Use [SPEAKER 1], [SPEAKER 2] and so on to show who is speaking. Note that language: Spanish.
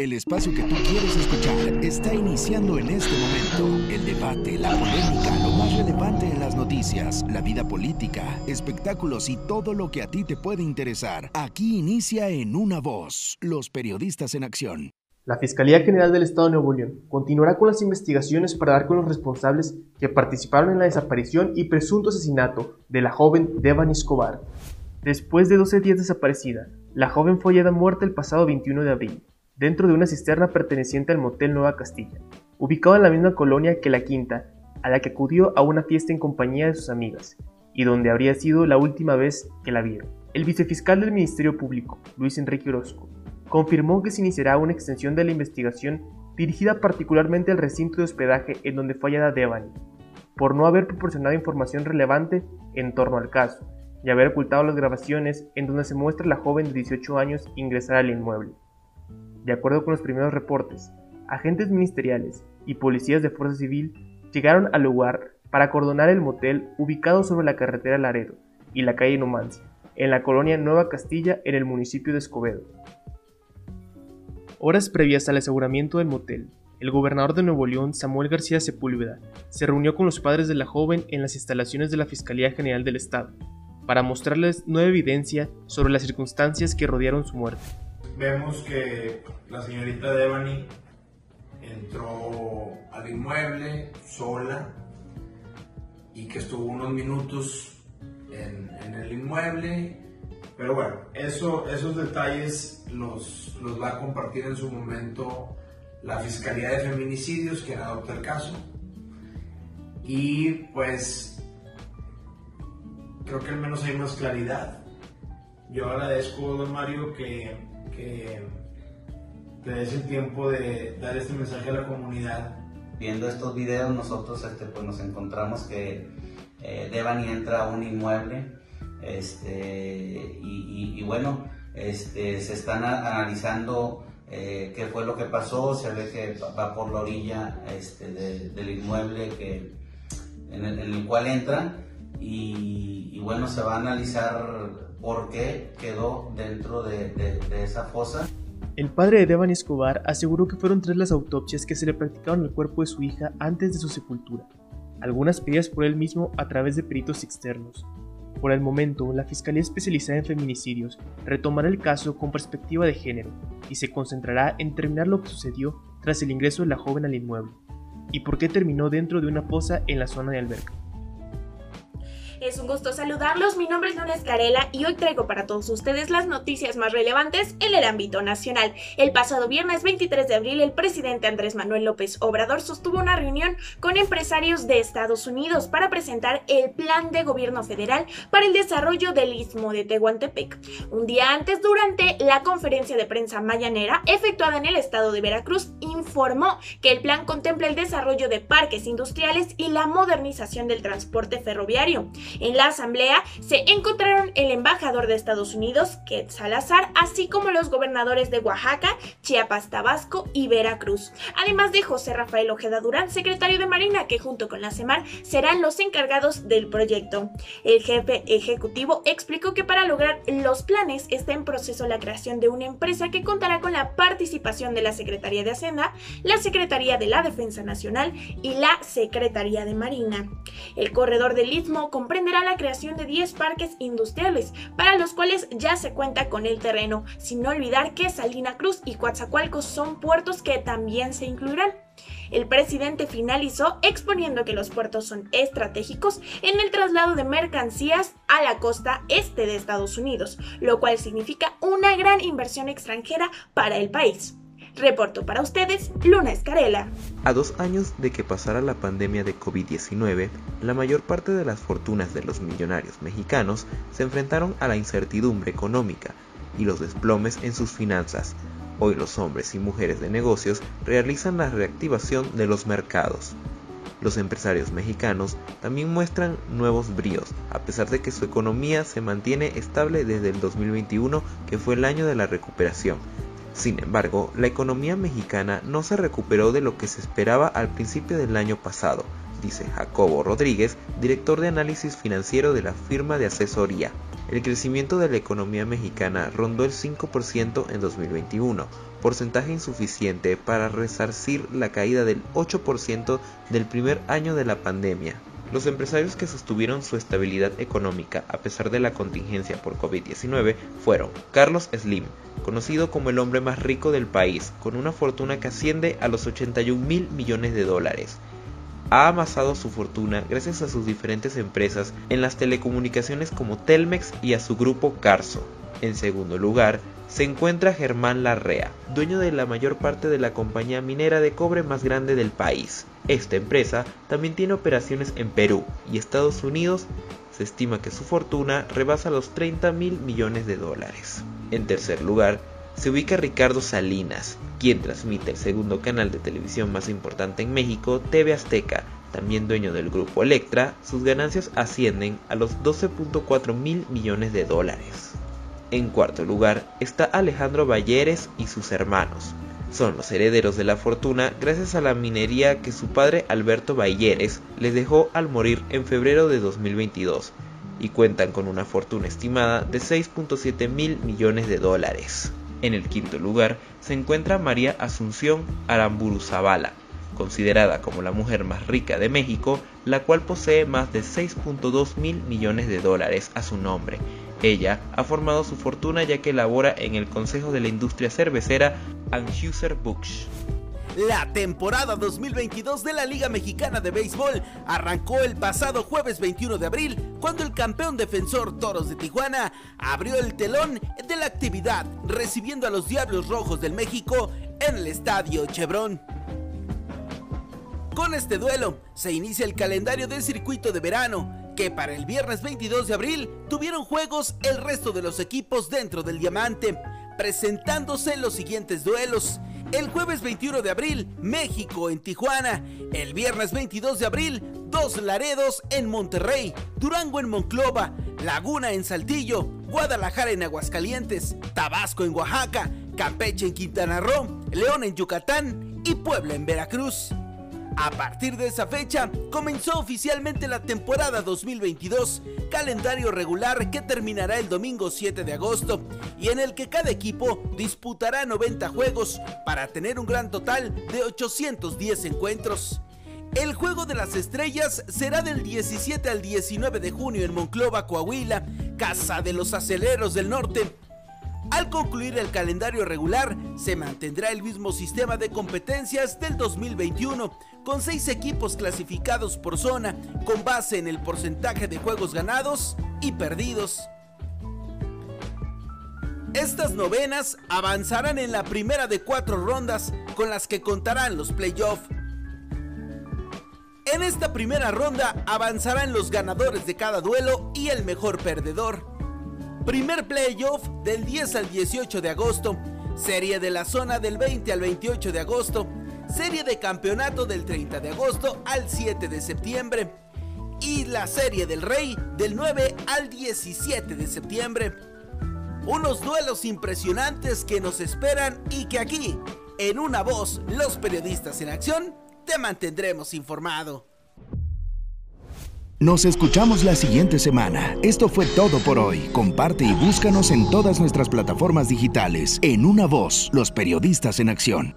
[SPEAKER 1] El espacio que tú quieres escuchar está iniciando en este momento. El debate, la polémica, lo más relevante en las noticias, la vida política, espectáculos y todo lo que a ti te puede interesar. Aquí inicia en una voz, los periodistas en acción.
[SPEAKER 2] La Fiscalía General del Estado de Nuevo León continuará con las investigaciones para dar con los responsables que participaron en la desaparición y presunto asesinato de la joven Devani Escobar. Después de 12 días desaparecida, la joven fue hallada muerta el pasado 21 de abril dentro de una cisterna perteneciente al Motel Nueva Castilla, ubicado en la misma colonia que la Quinta, a la que acudió a una fiesta en compañía de sus amigas, y donde habría sido la última vez que la vieron. El vicefiscal del Ministerio Público, Luis Enrique Orozco, confirmó que se iniciará una extensión de la investigación dirigida particularmente al recinto de hospedaje en donde fue hallada Devani, por no haber proporcionado información relevante en torno al caso y haber ocultado las grabaciones en donde se muestra a la joven de 18 años ingresar al inmueble. De acuerdo con los primeros reportes, agentes ministeriales y policías de Fuerza Civil llegaron al lugar para acordonar el motel ubicado sobre la carretera Laredo y la calle Numancia, en la colonia Nueva Castilla en el municipio de Escobedo. Horas previas al aseguramiento del motel, el gobernador de Nuevo León, Samuel García Sepúlveda, se reunió con los padres de la joven en las instalaciones de la Fiscalía General del Estado para mostrarles nueva evidencia sobre las circunstancias que rodearon su muerte
[SPEAKER 3] vemos que la señorita Devani entró al inmueble sola y que estuvo unos minutos en, el inmueble. Pero bueno, eso, esos detalles los, los, va a compartir en su momento la Fiscalía de Feminicidios, que adopta el caso. Y pues creo que al menos hay más claridad. Yo agradezco, don Mario, que que te des el tiempo de dar este mensaje a la comunidad.
[SPEAKER 4] Viendo estos videos nosotros este, pues nos encontramos que eh, Devani entra a un inmueble este, y, bueno, este, se están analizando eh, qué fue lo que pasó, se ve que va por la orilla este, del inmueble que, en, el, cual entra y, bueno, se va a analizar por qué quedó dentro de, esa fosa.
[SPEAKER 2] El padre de Devani Escobar aseguró que fueron tres las autopsias que se le practicaron al cuerpo de su hija antes de su sepultura, algunas pedidas por él mismo a través de peritos externos. Por el momento, la Fiscalía Especializada en Feminicidios retomará el caso con perspectiva de género y se concentrará en determinar lo que sucedió tras el ingreso de la joven al inmueble y por qué terminó dentro de una fosa en la zona de alberca.
[SPEAKER 5] Es un gusto saludarlos, mi nombre es Luna Escarela y hoy traigo para todos ustedes las noticias más relevantes en el ámbito nacional. El pasado viernes 23 de abril, el presidente Andrés Manuel López Obrador sostuvo una reunión con empresarios de Estados Unidos para presentar el plan de gobierno federal para el desarrollo del istmo de Tehuantepec. Un día antes, durante la conferencia de prensa mañanera efectuada en el estado de Veracruz, informó que el plan contempla el desarrollo de parques industriales y la modernización del transporte ferroviario. En la asamblea se encontraron el embajador de Estados Unidos, Ket Salazar, así como los gobernadores de Oaxaca, Chiapas, Tabasco y Veracruz, además de José Rafael Ojeda Durán, secretario de Marina, que junto con la CEMAR serán los encargados del proyecto. El jefe ejecutivo explicó que para lograr los planes está en proceso la creación de una empresa que contará con la participación de la Secretaría de Hacienda, la Secretaría de la Defensa Nacional y la Secretaría de Marina. El corredor del Istmo comprende la creación de 10 parques industriales, para los cuales ya se cuenta con el terreno, sin olvidar que Salina Cruz y Coatzacoalcos son puertos que también se incluirán. El presidente finalizó exponiendo que los puertos son estratégicos en el traslado de mercancías a la costa este de Estados Unidos, lo cual significa una gran inversión extranjera para el país. Reporto para ustedes, Luna Escarela.
[SPEAKER 6] A dos años de que pasara la pandemia de COVID-19, la mayor parte de las fortunas de los millonarios mexicanos se enfrentaron a la incertidumbre económica y los desplomes en sus finanzas. Hoy los hombres y mujeres de negocios realizan la reactivación de los mercados. Los empresarios mexicanos también muestran nuevos bríos, a pesar de que su economía se mantiene estable desde el 2021, que fue el año de la recuperación, sin embargo, la economía mexicana no se recuperó de lo que se esperaba al principio del año pasado, dice Jacobo Rodríguez, director de análisis financiero de la firma de asesoría. el crecimiento de la economía mexicana rondó el 5% en 2021, porcentaje insuficiente para resarcir la caída del 8% del primer año de la pandemia. Los empresarios que sostuvieron su estabilidad económica a pesar de la contingencia por COVID-19 fueron Carlos Slim, conocido como el hombre más rico del país, con una fortuna que asciende a los 81 mil millones de dólares, ha amasado su fortuna gracias a sus diferentes empresas en las telecomunicaciones como Telmex y a su grupo Carso. En segundo lugar, se encuentra Germán Larrea, dueño de la mayor parte de la compañía minera de cobre más grande del país. Esta empresa también tiene operaciones en Perú y Estados Unidos. Se estima que su fortuna rebasa los 30 mil millones de dólares. En tercer lugar, se ubica Ricardo Salinas, quien transmite el segundo canal de televisión más importante en México, TV Azteca, también dueño del grupo Electra, sus ganancias ascienden a los 12.4 mil millones de dólares. En cuarto lugar está Alejandro Balleres y sus hermanos. Son los herederos de la fortuna gracias a la minería que su padre Alberto Balleres les dejó al morir en febrero de 2022 y cuentan con una fortuna estimada de 6.7 mil millones de dólares. En el quinto lugar se encuentra María Asunción Aramburu Zavala, considerada como la mujer más rica de México, la cual posee más de 6.2 mil millones de dólares a su nombre. Ella ha formado su fortuna ya que labora en el Consejo de la Industria Cervecera Anheuser-Busch.
[SPEAKER 1] La temporada 2022 de la Liga Mexicana de Béisbol arrancó el pasado jueves 21 de abril cuando el campeón defensor Toros de Tijuana abrió el telón de la actividad recibiendo a los Diablos Rojos del México en el Estadio Chevron. Con este duelo se inicia el calendario del circuito de verano, que para el viernes 22 de abril tuvieron juegos el resto de los equipos dentro del diamante, presentándose los siguientes duelos. El jueves 21 de abril, México en Tijuana. El viernes 22 de abril, Dos Laredos en Monterrey, Durango en Monclova, Laguna en Saltillo, Guadalajara en Aguascalientes, Tabasco en Oaxaca, Campeche en Quintana Roo, León en Yucatán y Puebla en Veracruz. A partir de esa fecha, comenzó oficialmente la temporada 2022, calendario regular que terminará el domingo 7 de agosto y en el que cada equipo disputará 90 juegos para tener un gran total de 810 encuentros. El Juego de las Estrellas será del 17 al 19 de junio en Monclova, Coahuila, Casa de los Aceleros del Norte, al concluir el calendario regular, se mantendrá el mismo sistema de competencias del 2021, con seis equipos clasificados por zona, con base en el porcentaje de juegos ganados y perdidos. Estas novenas avanzarán en la primera de cuatro rondas con las que contarán los playoffs. En esta primera ronda avanzarán los ganadores de cada duelo y el mejor perdedor. Primer playoff del 10 al 18 de agosto. Serie de la zona del 20 al 28 de agosto. Serie de campeonato del 30 de agosto al 7 de septiembre. Y la serie del rey del 9 al 17 de septiembre. Unos duelos impresionantes que nos esperan y que aquí, en una voz, los periodistas en acción, te mantendremos informado. Nos escuchamos la siguiente semana. Esto fue todo por hoy. Comparte y búscanos en todas nuestras plataformas digitales. En una voz, los periodistas en acción.